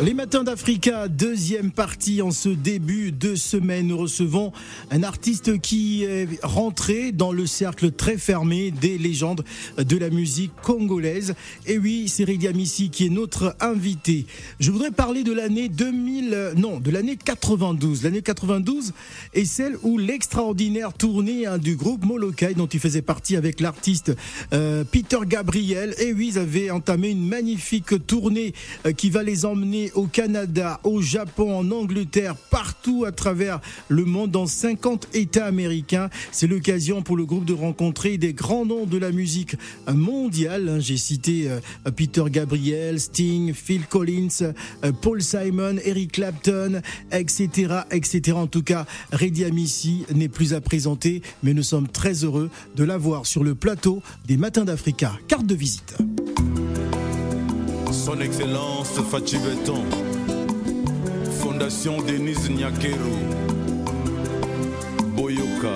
Les matins d'Africa, deuxième partie en ce début de semaine. Nous recevons un artiste qui est rentré dans le cercle très fermé des légendes de la musique congolaise. Et oui, c'est Ridia Missi qui est notre invité. Je voudrais parler de l'année 2000, non, de l'année 92. L'année 92 est celle où l'extraordinaire tournée hein, du groupe Molokai, dont il faisait partie avec l'artiste euh, Peter Gabriel, et oui, ils avaient entamé une magnifique tournée euh, qui va les emmener au Canada, au Japon, en Angleterre, partout à travers le monde, dans 50 États américains. C'est l'occasion pour le groupe de rencontrer des grands noms de la musique mondiale. Hein, j'ai cité euh, Peter Gabriel, Sting, Phil Collins, euh, Paul Simon, Eric Clapton, etc., etc. En tout cas, Reddy Amissi n'est plus à présenter, mais nous sommes très heureux de l'avoir sur le plateau des Matins d'Africa. Carte de visite. Son Excellence Fachi Beton, Fondation Denise Nyakeru, Boyoka.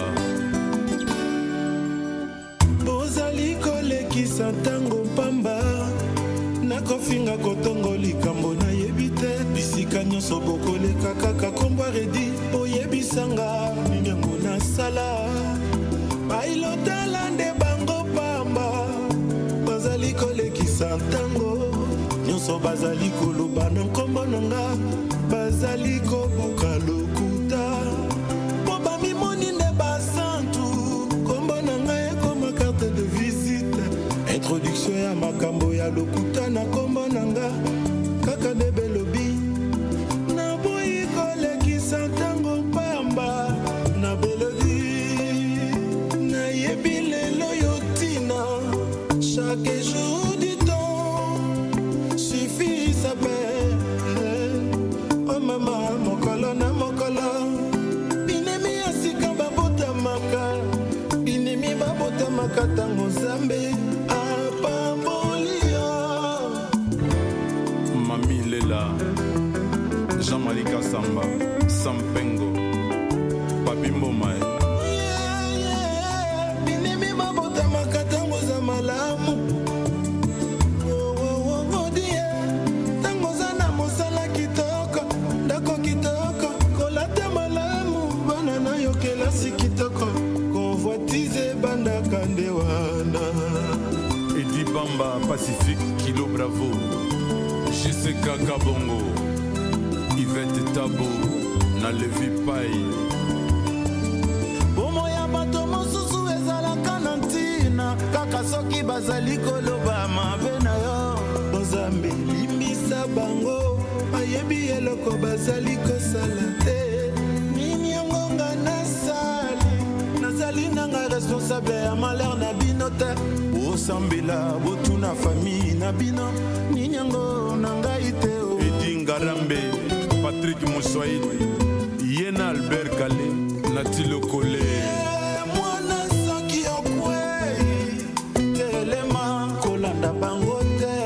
bozali kolekisa ntango pamba. Nakofinga kotongo likambo nayebi te. Bisika nyonso bokoleka kaka kombwa redi oyebisanga nini yango nasala. Bailotala nde bango pamba. Bazali kolekisa ntango nyonso bazali koloba na nkombo na nga bazali kobuka lokuta. Mpo bamimoni nde basantu nkombo na ngai ekoma carte de visite. Introduction ya makambo ya lokuta na nkombo na nga kaka nde Nalevi Pai. bomo ya bato mosusu ezalaka na ntina kaka soki bazali koloba mabe na yo. Nzambe limbisa bango bayebi eloko bazali kosala te. Nini yango nga nasali nazali nanga responsable ya malere na bino te. Bosambela botuna famille na bino nini yango na ngai te o. Edi Ngarambe, Moussouaïd, Yena Albert Kale, Natilo Kole. mwana soki okwei telema kolanda bango te.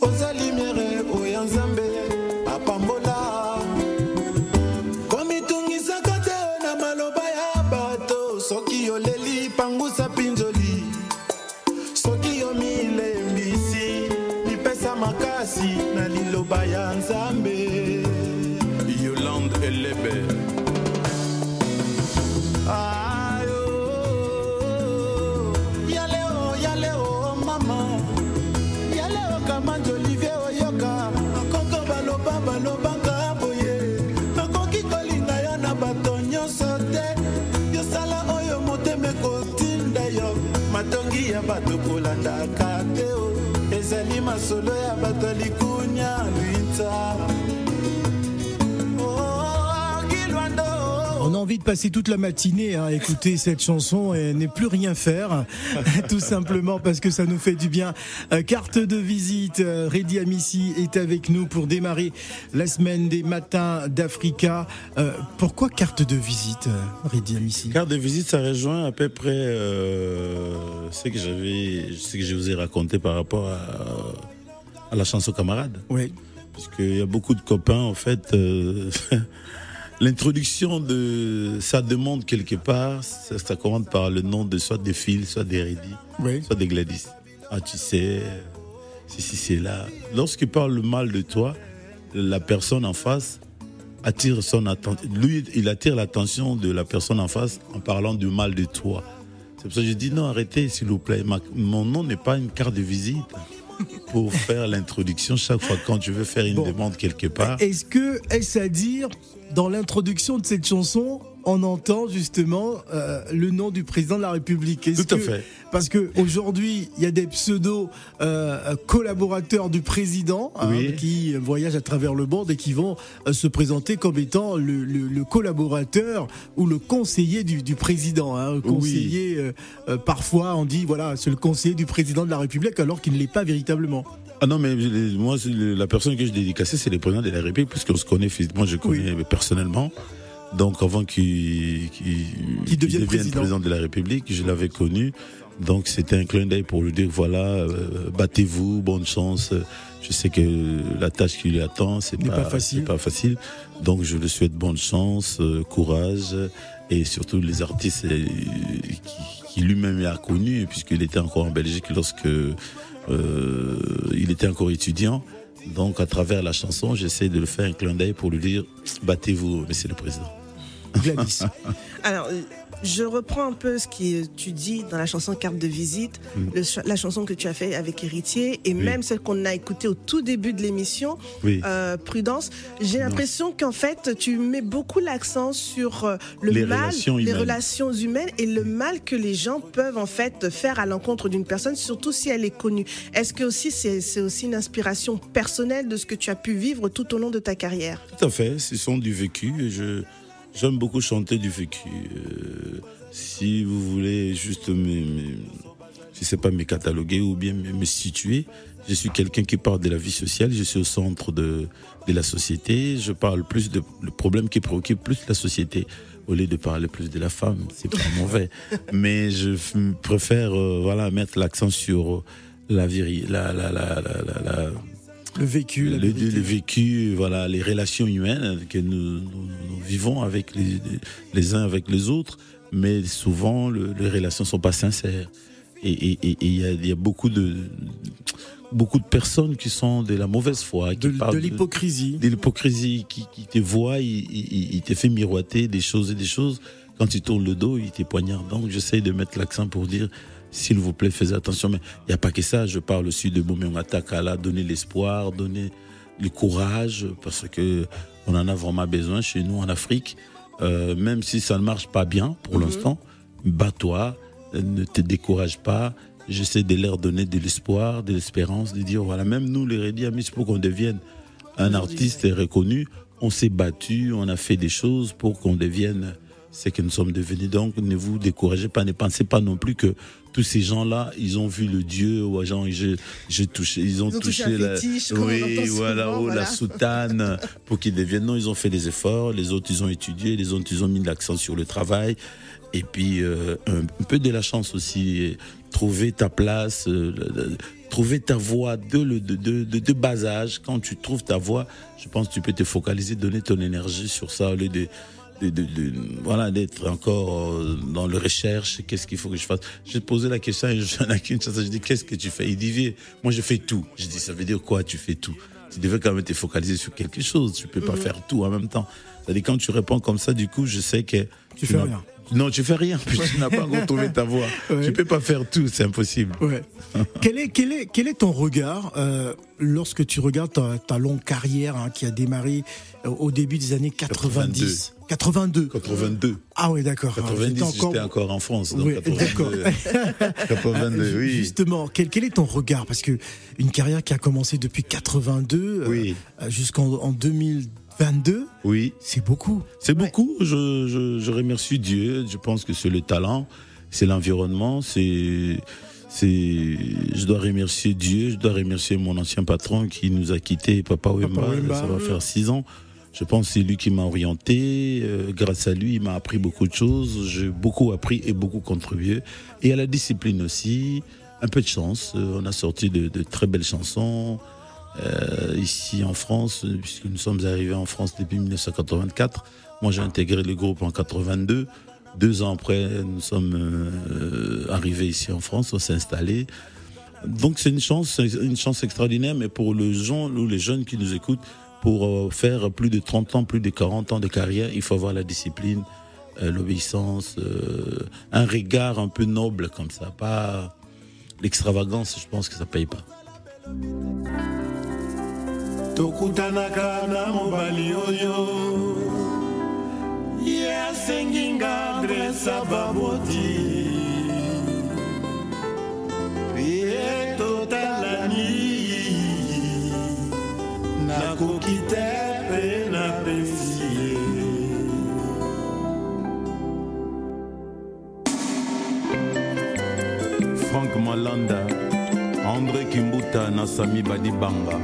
Oza limiere oya nzambe apambola. Komitungisaka te na maloba ya bato soki oleli pangusa mpinzoli soki yo milembisi mipesa makasi na liloba ya nzambe Elebe, Ayo, yaleo, yaleo, mama. Yaleo, kamanje Olivier oyoka. Nakoko baloba, balobaka boye. Nakoki kolinga yo na bato nyonso te. Yosala oyo motema ekotinda yo. matongi ya bato kolandaka te o. ezali masolo ya bato ya likunya lwinta Oh, Gilwando. On a envie de passer toute la matinée à écouter cette chanson et ne plus rien faire, tout simplement parce que ça nous fait du bien. Euh, carte de visite, euh, Reddy Amissi est avec nous pour démarrer la semaine des matins d'Africa. Euh, pourquoi carte de visite, Reddy Amissi? Carte de visite, ça rejoint à peu près euh, ce que j'avais, ce que je vous ai raconté par rapport à, à la chanson camarade. Oui. Puisqu'il y a beaucoup de copains, en fait. euh, L'introduction de ça demande quelque part, ça, ça commande par le nom de soit des Phil, soit des Reddy, Oui. soit des Gladys. ah tu sais, si, si c'est là. Lorsqu'il parle le mal de toi, la personne en face attire son attention. Lui, il attire l'attention de la personne en face en parlant du mal de toi. C'est pour ça que je dis non, arrêtez, s'il vous plaît. Ma- mon nom n'est pas une carte de visite pour faire l'introduction chaque fois quand je veux faire une Bon. demande quelque part. Est-ce que, est-ce à dire, dans l'introduction de cette chanson, on entend justement euh, le nom du président de la République Est-ce Tout à que- fait. Parce que aujourd'hui, il y a des pseudo euh, collaborateurs du président hein, qui voyagent à travers le monde et qui vont euh, se présenter comme étant le, le- le collaborateur ou le conseiller du, du président. Hein, le conseiller, parfois, on dit voilà, c'est le conseiller du président de la République alors qu'il ne l'est pas véritablement. Ah non, mais moi, la personne que je dédicacée, c'est le président de la République, puisqu'on se connaît physiquement, je connais personnellement. Donc, avant qu'il devienne président. de la République, je l'avais connu. Donc, c'était un clin d'œil pour lui dire voilà, euh, battez-vous, bonne chance. Je sais que la tâche qui lui attend, c'est pas, pas facile. pas facile. Donc, je lui souhaite bonne chance, euh, courage, et surtout les artistes euh, qui, qui lui-même a connus, puisqu'il était encore en Belgique lorsque euh, il était encore étudiant. Donc, à travers la chanson, j'essaie de le faire un clin d'œil pour lui dire battez-vous, Monsieur le Président. Gladys. Alors, euh, je reprends un peu ce que tu dis dans la chanson Carte de visite, Mm. le la chanson que tu as fait avec Héritier et même celle qu'on a écoutée au tout début de l'émission, Oui. euh, Prudence. J'ai l'impression qu'en fait, tu mets beaucoup l'accent sur euh, le Les mal, relations les relations humaines et le mal que les gens peuvent en fait faire à l'encontre d'une personne, surtout si elle est connue. Est-ce que aussi c'est c'est aussi une inspiration personnelle de ce que tu as pu vivre tout au long de ta carrière? Tout à fait, ce sont du vécu. et Je j'aime beaucoup chanter du vécu. Euh, si vous voulez juste me, me- je sais pas me cataloguer ou bien me, me situer, je suis quelqu'un qui parle de la vie sociale. Je suis au centre de de la société. Je parle plus de le problème qui préoccupe plus la société au lieu de parler plus de la femme. C'est pas mauvais, mais je préfère euh, voilà mettre l'accent sur la vie, la la la la, la- la- Le vécu, la le, vérité. le vécu, voilà, les relations humaines que nous, nous- nous vivons avec les, les uns avec les autres, mais souvent le- les relations sont pas sincères. Et il y, a, il y a beaucoup de beaucoup de personnes qui sont de la mauvaise foi, qui de, parlent de l'hypocrisie. de l'hypocrisie, qui, qui te voit, il, il, il te fait miroiter des choses et des choses. Quand tu tournes le dos, il te poignarde. Donc j'essaye de mettre l'accent pour dire, s'il vous plaît, faites attention. Mais il n'y a pas que ça. Je parle aussi de Boméon Takala, donner l'espoir, donner le courage, parce que on en a vraiment besoin chez nous en Afrique. Euh, même si ça ne marche pas bien pour l'instant, bats-toi, ne te décourage pas. J'essaie de leur donner de l'espoir, de l'espérance, de dire voilà, même nous, les Redi Amis, pour qu'on devienne un artiste reconnu, on s'est battu, on a fait des choses pour qu'on devienne ce que nous sommes devenus. Donc, ne vous découragez pas, ne pensez pas non plus que tous ces gens-là, ils ont vu le Dieu, ou genre, touché, ils ont, Ils ont touché un la, fétiche, oui, souvent, voilà, voilà. la soutane pour qu'ils deviennent. Non, ils ont fait des efforts. Les autres, ils ont étudié. Les autres, ils ont mis l'accent sur le travail. Et puis, euh, un, un peu de la chance aussi. Trouver ta place, euh, trouver ta voix de, de, de, de, de bas âge. Quand tu trouves ta voix, je pense que tu peux te focaliser, donner ton énergie sur ça au lieu de, de, de, de- voilà, d'être encore euh, dans le recherche. Qu'est-ce qu'il faut que je fasse J'ai posé la question à un jeune à. Je dis, qu'est-ce que tu fais? Il dit, moi je fais tout. Je dis, ça veut dire quoi Tu fais tout? Tu devais quand même te focaliser sur quelque chose. Tu peux pas faire tout en même temps. C'est-à-dire, quand tu réponds comme ça, du coup, je sais que. Tu fais n'as- rien. Non, tu fais rien, puis tu n'as pas encore trouvé ta voix. Ouais. Tu peux pas faire tout, c'est impossible. Ouais. quel, est, quel, est, quel est ton regard euh, lorsque tu regardes ta, ta longue carrière hein, qui a démarré euh, au début des années 90 82. 82. Ah oui, d'accord. Alors, 90, j'étais encore en France. Donc Oui, 82, 82, oui. Justement, quel, quel est ton regard? Parce que une carrière qui a commencé depuis 82 euh, Oui. euh, jusqu'en en 2022, Oui. c'est beaucoup. C'est beaucoup. Je, je, je remercie Dieu. Je pense que c'est le talent, c'est l'environnement, c'est. C'est, je dois remercier Dieu, je dois remercier mon ancien patron qui nous a quittés, Papa Wemba. ça va faire six ans. Je pense que c'est lui qui m'a orienté. Euh, grâce à lui, il m'a appris beaucoup de choses. J'ai beaucoup appris et beaucoup contribué. Et à la discipline aussi, un peu de chance. Euh, on a sorti de, de très belles chansons euh, ici en France, puisque nous sommes arrivés en France depuis 1984. Moi, j'ai intégré le groupe en 82. Deux ans après, nous sommes euh, arrivés ici en France, on s'est installé. Donc c'est une chance, une chance extraordinaire, mais pour les gens les jeunes qui nous écoutent, pour euh, faire plus de 30 ans, plus de 40 ans de carrière, il faut avoir la discipline, euh, l'obéissance, euh, un regard un peu noble comme ça, pas l'extravagance, je pense que ça paye pas. baboti frank malanda andré kimbuta na sami badibanga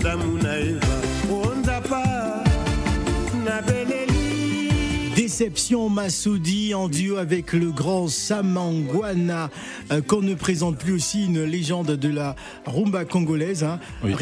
adamu na eva onzapa nabeleli Déception Massoudi en duo avec le grand Samangwana, euh, qu'on ne présente plus aussi une légende de la rumba congolaise. Hein. Oui.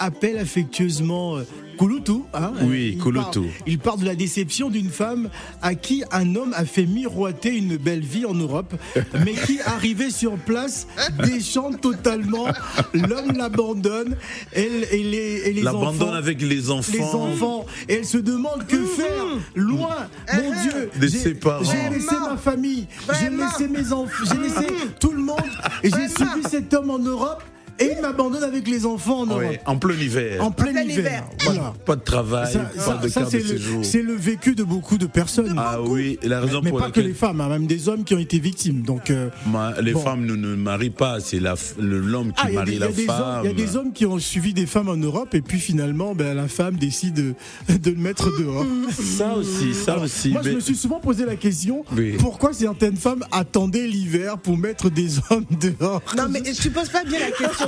Appelle affectueusement euh, Kulutu. hein. Oui, il Kulutu. parle- il parle de la déception d'une femme à qui un homme a fait miroiter une belle vie en Europe, mais qui, arrivé sur place, déchante totalement. L'homme l'abandonne elle, et les, et les enfants avec les enfants. les enfants et elle se demande que faire loin mon Dieu De j'ai- ses parents. j'ai laissé ma famille j'ai laissé mes enfants j'ai laissé tout le monde et j'ai suivi cet homme en Europe et il m'abandonne avec les enfants en Europe Ouais, en plein hiver. en plein, plein hiver, hiver. Voilà. Pas de travail, ça, pas ça- de ça, c'est le, séjour. c'est le vécu de beaucoup de personnes Ah oui, et la raison mais pour pas que les femmes hein, même des hommes qui ont été victimes donc euh, Ma- les Bon. femmes ne, ne marient pas, c'est la f- le- l'homme qui ah, marie des- il y a la femme. il y a des hommes qui ont suivi des femmes en Europe et puis finalement ben, la femme décide de, de le mettre dehors Ça aussi, ça Alors, aussi. Moi, je mais- me suis souvent posé la question Oui. pourquoi certaines femmes attendaient l'hiver pour mettre des hommes dehors? Non, mais tu poses pas bien la question,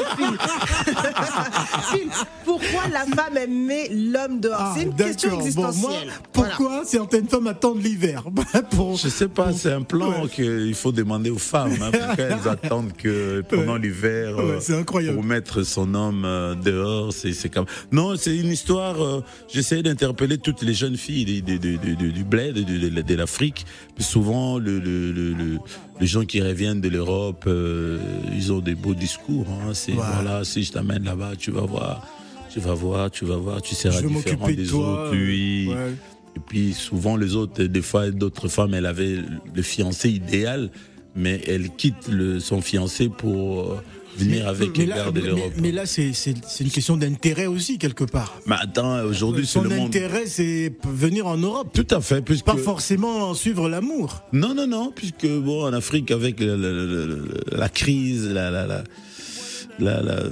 Phil, pourquoi la femme aimait l'homme dehors? Ah, C'est une question. Bon, existentielle. Voilà. pourquoi certaines femmes attendent l'hiver? Pour... Je sais pas, c'est un plan qu'il faut demander aux femmes. Hein, pourquoi elles attendent que pendant Ouais. l'hiver, Ouais, euh, c'est incroyable. pour mettre son homme euh, dehors, c'est c'est comme. Non, c'est une histoire. euh, J'essaie d'interpeller toutes les jeunes filles des- des- des- du bled, de, de- de l'Afrique. Souvent, le, le- le- le- les gens qui reviennent de l'Europe, euh, ils ont des beaux discours. Hein, c'est voilà, si je t'amène là-bas, tu vas voir. Tu vas voir, tu vas voir, tu seras différent des toi. autres. Oui. ouais. Et puis souvent les autres, des fois d'autres femmes, elles avaient le fiancé idéal, mais elles quittent le, son fiancé pour euh, venir avec mais les là, de l'Europe. mais là, c'est c'est- c'est une question d'intérêt aussi, quelque part. Mais attends, aujourd'hui c'est Son le monde. intérêt, c'est venir en Europe. Tout à fait, puisque Pas forcément suivre l'amour. non non non, puisque bon en Afrique avec la, la- la- la- la crise, la la, la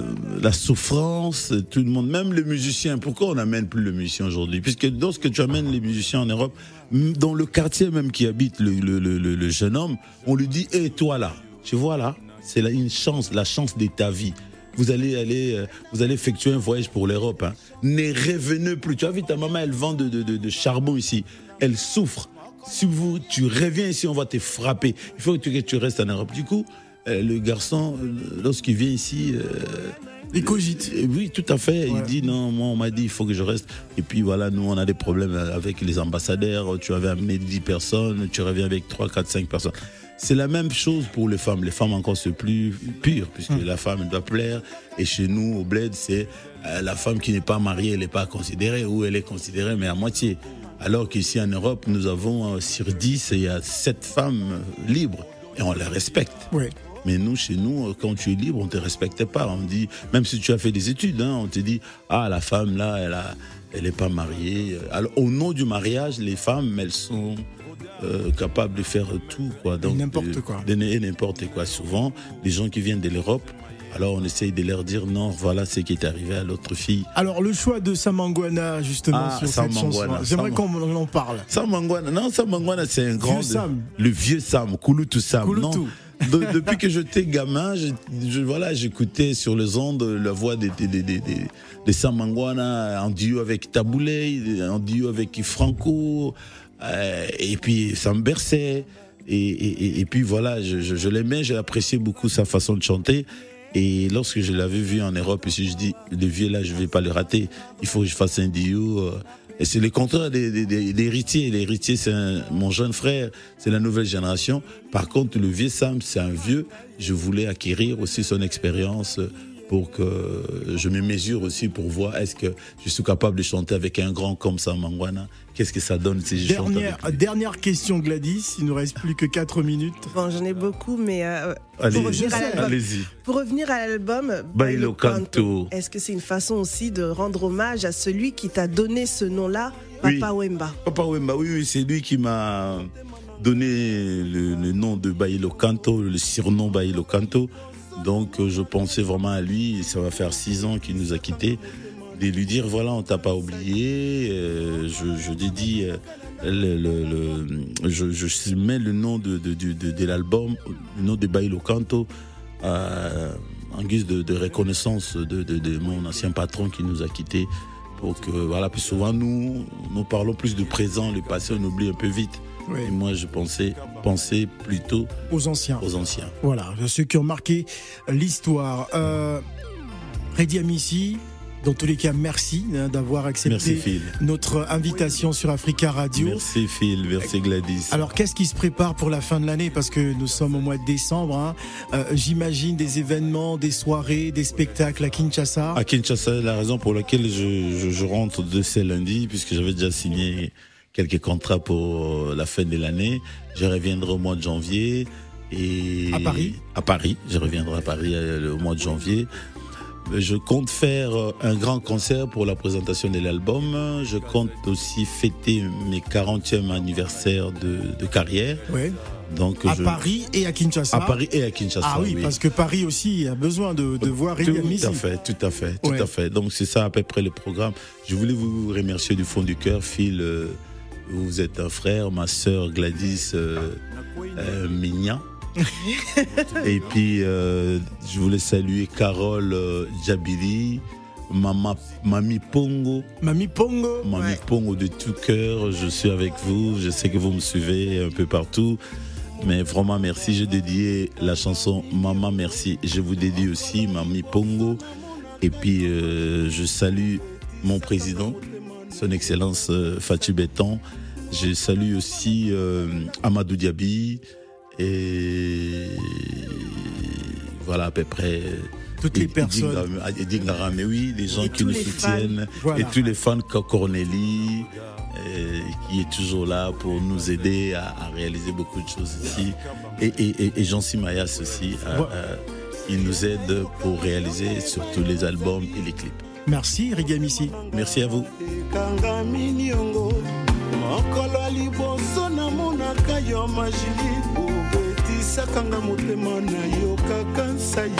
la, souffrance, tout le monde, même les musiciens. Pourquoi on n'amène plus les musiciens aujourd'hui? Puisque lorsque tu amènes les musiciens en Europe, dans le quartier même qui habite le, le, le, jeune homme, on lui dit "Et toi là, tu vois là, c'est une chance, la chance de ta vie." Vous allez aller, euh, vous allez effectuer un voyage pour l'Europe. Hein. Ne revenez plus. Tu as vu ta maman, elle vend de, de, de, de charbon ici. Elle souffre. Si vous, tu reviens ici, on va te frapper. Il faut que tu, que tu restes en Europe. Du coup, le garçon, euh, lorsqu'il vient ici, euh, Il cogite. euh, oui, tout à fait. Il dit non, moi on m'a dit il faut que je reste. Et puis voilà, nous on a des problèmes avec les ambassadeurs. Tu avais amené 10 personnes, tu reviens avec 3, 4, 5 personnes. c'est la même chose pour les femmes. Les femmes encore c'est plus pur puisque Hmm. la femme doit plaire. Et chez nous au bled c'est euh, la femme qui n'est pas mariée, elle n'est pas considérée ou elle est considérée mais à moitié. Alors qu'ici en Europe nous avons euh, sur 10 il y a 7 femmes euh, libres et on les respecte. Ouais. Mais nous, chez nous, euh, quand tu es libre, on te respecte pas. On dit, même si tu as fait des études, hein, on te dit, ah, la femme là, elle a, elle est pas mariée. Alors, au nom du mariage, les femmes, elles sont euh, capables de faire tout, quoi. Donc, n'importe quoi. de- n'importe quoi. Souvent, les gens qui viennent de l'Europe, alors on essaye de leur dire, non, voilà ce qui est arrivé à l'autre fille. Alors le choix de Samangwana justement Ah, sur cette Samangwana, chanson, j'aimerais Sam- qu'on en parle. Sam Mangwana, non, Sam Mangwana, c'est un grand. Sam. Le vieux Sam, Kouloutou Sam. Non. De- depuis que j'étais gamin, je, voilà, j'écoutais sur les ondes la voix de, de, de, de, de- de Sam Mangwana en duo avec Taboulé, en duo avec Franco, euh, et puis ça me berçait. Et, et, puis voilà, je, je, l'aimais, j'ai apprécié beaucoup sa façon de chanter. Et lorsque je l'avais vu en Europe, je dis, le vieux là, je vais pas le rater. Il faut que je fasse un duo. euh, c'est le contraire des, des, des- héritiers. L'héritier, c'est mon jeune frère, c'est la nouvelle génération. Par contre, le vieux Sam, c'est un vieux. Je voulais acquérir aussi son expérience pour que je me mesure aussi pour voir est-ce que je suis capable de chanter avec un grand comme Sam Mangwana. Qu'est-ce que ça donne si je chante Dernière, avec lui dernière question Gladys, il nous reste plus que 4 minutes. Bon, j'en ai beaucoup, mais euh, Allez, pour, revenir à l'album, allez-y. pour revenir à l'album Bailo Canto. est-ce que c'est une façon aussi de rendre hommage à celui qui t'a donné ce nom-là, Oui. Papa Wemba? Papa Wemba, oui, oui, c'est lui qui m'a donné le, le nom de Bailo Canto, le surnom Bailo Canto. Donc euh, je pensais vraiment à lui, ça va faire six ans qu'il nous a quittés, de lui dire voilà, on t'a pas oublié. euh, je, dédie, euh, le, je, mets le nom de, de, l'album, le nom de Bailo Canto, en guise de, reconnaissance de mon ancien patron qui nous a quittés. Pour que, voilà, puis souvent nous, nous parlons plus du présent, le passé, on oublie un peu vite. Oui. Et moi, je pensais, pensais plutôt Aux anciens. aux anciens. Voilà, ceux qui ont marqué l'histoire. Euh, Reddy Amissi, dans tous les cas, merci hein, d'avoir Merci accepté Phil. notre invitation sur Africa Radio. Merci Phil, merci Gladys. Alors, qu'est-ce qui se prépare pour la fin de l'année? Parce que nous sommes au mois de décembre. hein. Euh, J'imagine des événements, des soirées, des spectacles à Kinshasa. À Kinshasa, la raison pour laquelle je, je, je rentre de ce lundi, puisque j'avais déjà signé quelques contrats pour la fin de l'année. Je reviendrai au mois de janvier. Et À Paris À Paris. Je reviendrai à Paris euh, au mois de janvier. Je compte faire euh, un grand concert pour la présentation de l'album. Je compte aussi fêter mes 40e anniversaire de, de carrière. Ouais. Donc, À je- Paris et à Kinshasa. À Paris et à Kinshasa. Ah oui, parce que Paris aussi a besoin de, de voir Tout Amissi. à fait, tout à fait, tout Ouais. à fait. Donc c'est ça à peu près le programme. Je voulais vous remercier du fond du cœur, Phil. euh, vous êtes un frère, ma sœur Gladys euh, euh, Mignan. Et puis euh, je voulais saluer Carole euh, Djabiri, Mama, Mami Pongo, Mami Pongo. Mami Ouais. Pongo de tout cœur. Je suis avec vous. Je sais que vous me suivez un peu partout. Mais vraiment, merci. J'ai dédié la chanson Maman Merci. Je vous dédie aussi Mami Pongo. Et puis, euh, je salue mon président, son Excellence euh, Fatou Béton. Je salue aussi euh, Amadou Diaby. Et voilà à peu près. Toutes les personnes. Ngaramé, oui, les gens Et qui nous soutiennent. Voilà. Et tous les fans comme Cornélie, euh, qui est toujours là pour nous aider à, à réaliser beaucoup de choses ici. Et, et, et, et Jean Simayas aussi, euh, euh, il nous aide pour réaliser surtout les albums et les clips. Merci Amissi. Merci à vous. Obetisakanga motema na yo kaka nsai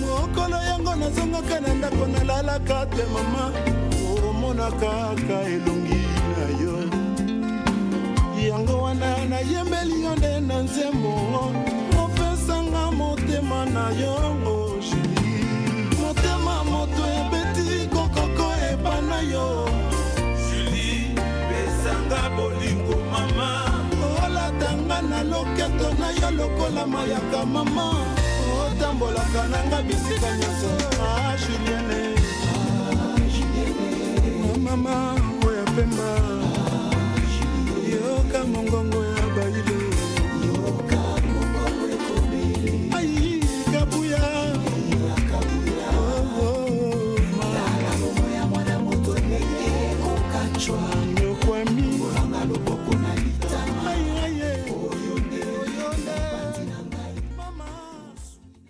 mokolo yango nazongaka na ndako nalalaka te mama. Omonaka kaka elongi na yo. Yango wana nayembeli yo nde na nzembo opesanga motema na yo jili motema moto ebeti kokoko epa na yo loketo na yo lokola mayaka mama. Otambolaka nanga bisika nyonso. Ah, juliene mama oya pemba. Yoka mongongo